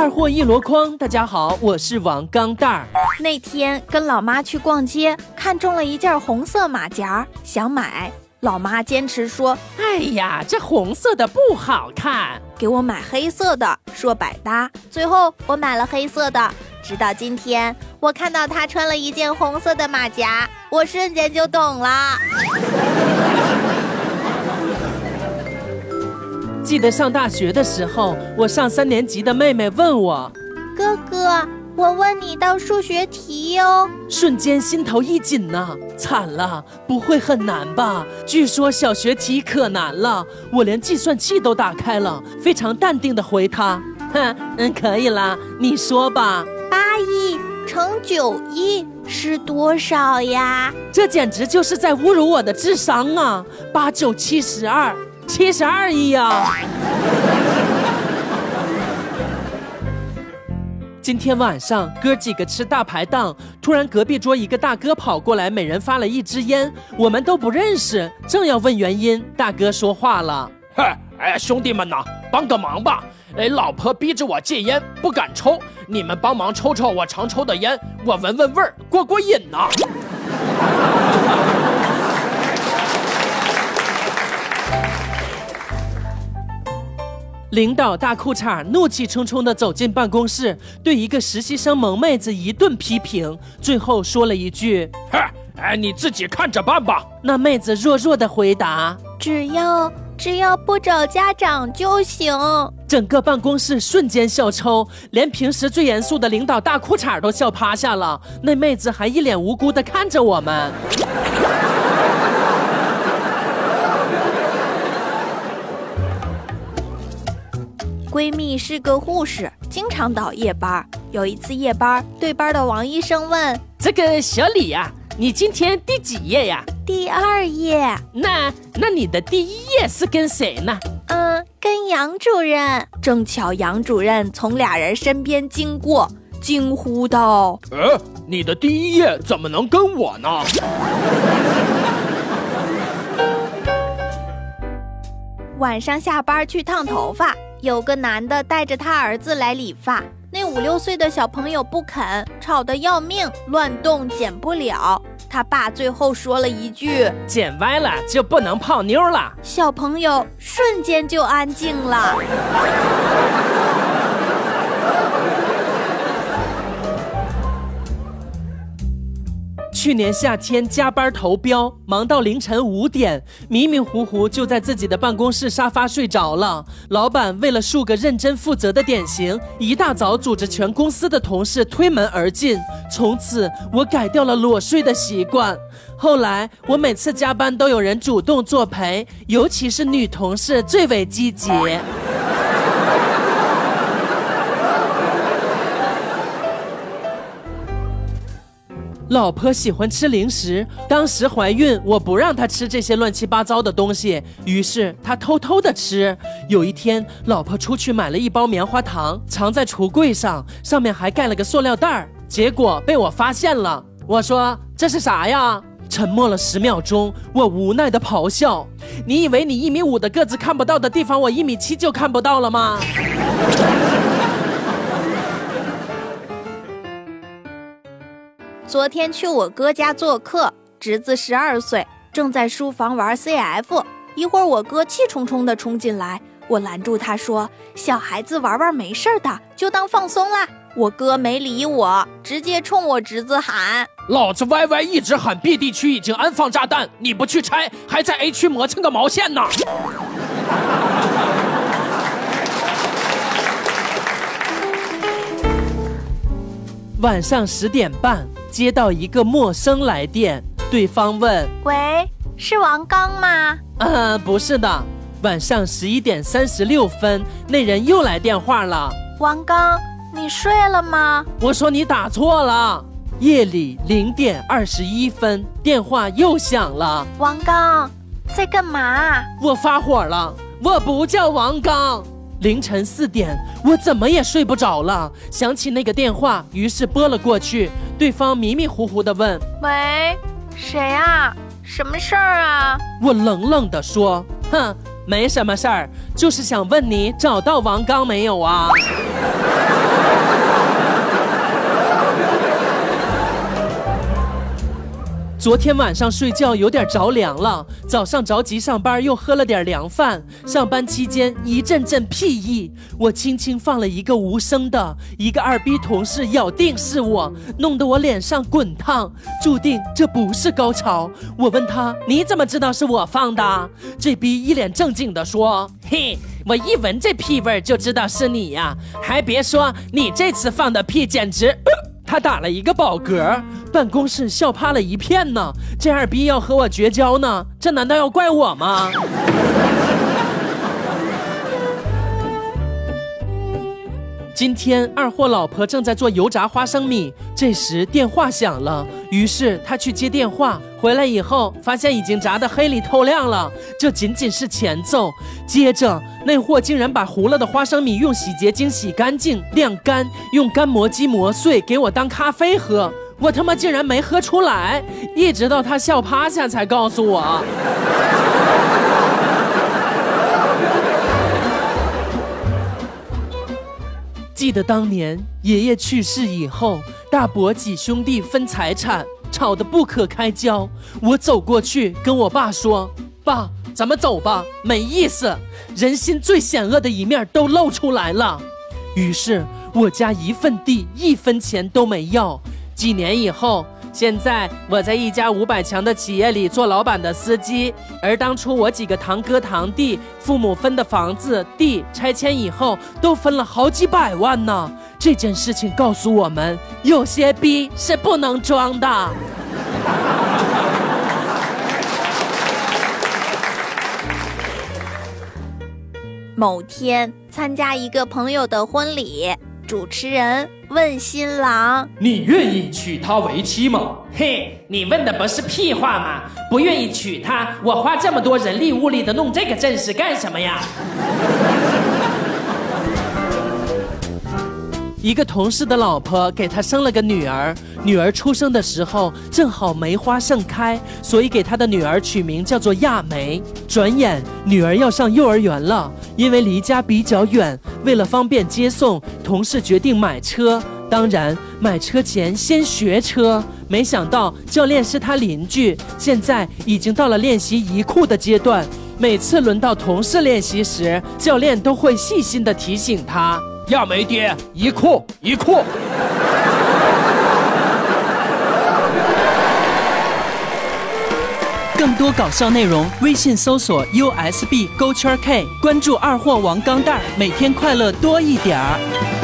二货一箩筐，大家好，我是王钢蛋儿。那天跟老妈去逛街，看中了一件红色马甲，想买。老妈坚持说：“哎呀，这红色的不好看，给我买黑色的，说百搭。”最后我买了黑色的。直到今天，我看到她穿了一件红色的马甲，我瞬间就懂了。记得上大学的时候，我上三年级的妹妹问我：“哥哥。”我问你道数学题哟，瞬间心头一紧呐，惨了，不会很难吧？据说小学题可难了，我连计算器都打开了，非常淡定的回他：哼，嗯，可以啦，你说吧。八亿乘九亿是多少呀？这简直就是在侮辱我的智商啊！八九七十二，七十二亿呀！今天晚上哥几个吃大排档，突然隔壁桌一个大哥跑过来，每人发了一支烟，我们都不认识，正要问原因，大哥说话了：“嗨，哎，兄弟们呐，帮个忙吧！哎，老婆逼着我戒烟，不敢抽，你们帮忙抽抽我常抽的烟，我闻闻味儿，过过瘾呐。”领导大裤衩怒气冲冲地走进办公室，对一个实习生萌妹子一顿批评，最后说了一句：“嗨，哎，你自己看着办吧。”那妹子弱弱地回答：“只要只要不找家长就行。”整个办公室瞬间笑抽，连平时最严肃的领导大裤衩都笑趴下了。那妹子还一脸无辜地看着我们。闺蜜是个护士，经常倒夜班。有一次夜班，对班的王医生问：“这个小李呀，你今天第几页呀？”“第二页。”“那那你的第一页是跟谁呢？”“嗯，跟杨主任。”正巧杨主任从俩人身边经过，惊呼道：“呃，你的第一页怎么能跟我呢？”晚上下班去烫头发。有个男的带着他儿子来理发，那五六岁的小朋友不肯，吵得要命，乱动剪不了。他爸最后说了一句：“剪歪了就不能泡妞了。”小朋友瞬间就安静了。去年夏天加班投标，忙到凌晨五点，迷迷糊糊就在自己的办公室沙发睡着了。老板为了树个认真负责的典型，一大早组织全公司的同事推门而进。从此，我改掉了裸睡的习惯。后来，我每次加班都有人主动作陪，尤其是女同事最为积极。老婆喜欢吃零食，当时怀孕，我不让她吃这些乱七八糟的东西，于是她偷偷的吃。有一天，老婆出去买了一包棉花糖，藏在橱柜上，上面还盖了个塑料袋儿，结果被我发现了。我说这是啥呀？沉默了十秒钟，我无奈的咆哮：“你以为你一米五的个子看不到的地方，我一米七就看不到了吗？”昨天去我哥家做客，侄子十二岁，正在书房玩 CF。一会儿，我哥气冲冲地冲进来，我拦住他说：“小孩子玩玩没事的，就当放松啦。”我哥没理我，直接冲我侄子喊：“老子 YY 一直喊 B 地区已经安放炸弹，你不去拆，还在 A 区磨蹭个毛线呢！”晚上十点半。接到一个陌生来电，对方问：“喂，是王刚吗？”“呃，不是的。”晚上十一点三十六分，那人又来电话了。“王刚，你睡了吗？”我说：“你打错了。”夜里零点二十一分，电话又响了。“王刚，在干嘛？”我发火了，我不叫王刚。凌晨四点，我怎么也睡不着了，想起那个电话，于是拨了过去。对方迷迷糊糊的问：“喂，谁啊？什么事儿啊？”我冷冷的说：“哼，没什么事儿，就是想问你找到王刚没有啊？”昨天晚上睡觉有点着凉了，早上着急上班又喝了点凉饭。上班期间一阵阵屁意，我轻轻放了一个无声的，一个二逼同事咬定是我，弄得我脸上滚烫，注定这不是高潮。我问他你怎么知道是我放的？这逼一脸正经的说：嘿，我一闻这屁味就知道是你呀！还别说，你这次放的屁简直……他打了一个饱嗝，办公室笑趴了一片呢。这二逼要和我绝交呢，这难道要怪我吗？今天二货老婆正在做油炸花生米，这时电话响了，于是他去接电话。回来以后发现已经炸得黑里透亮了，这仅仅是前奏。接着那货竟然把糊了的花生米用洗洁精洗干净、晾干，用干磨机磨碎给我当咖啡喝。我他妈竟然没喝出来，一直到他笑趴下才告诉我。记得当年爷爷去世以后，大伯几兄弟分财产，吵得不可开交。我走过去跟我爸说：“爸，咱们走吧，没意思，人心最险恶的一面都露出来了。”于是我家一份地一分钱都没要。几年以后。现在我在一家五百强的企业里做老板的司机，而当初我几个堂哥堂弟父母分的房子地拆迁以后，都分了好几百万呢。这件事情告诉我们，有些逼是不能装的。某天参加一个朋友的婚礼。主持人问新郎：“你愿意娶她为妻吗？”嘿，你问的不是屁话吗？不愿意娶她，我花这么多人力物力的弄这个阵势干什么呀？一个同事的老婆给他生了个女儿，女儿出生的时候正好梅花盛开，所以给他的女儿取名叫做亚梅。转眼女儿要上幼儿园了，因为离家比较远，为了方便接送，同事决定买车。当然，买车前先学车。没想到教练是他邻居，现在已经到了练习移库的阶段。每次轮到同事练习时，教练都会细心的提醒他。亚梅爹，一库一库。更多搞笑内容，微信搜索 USB 勾圈 K，关注二货王钢蛋儿，每天快乐多一点儿。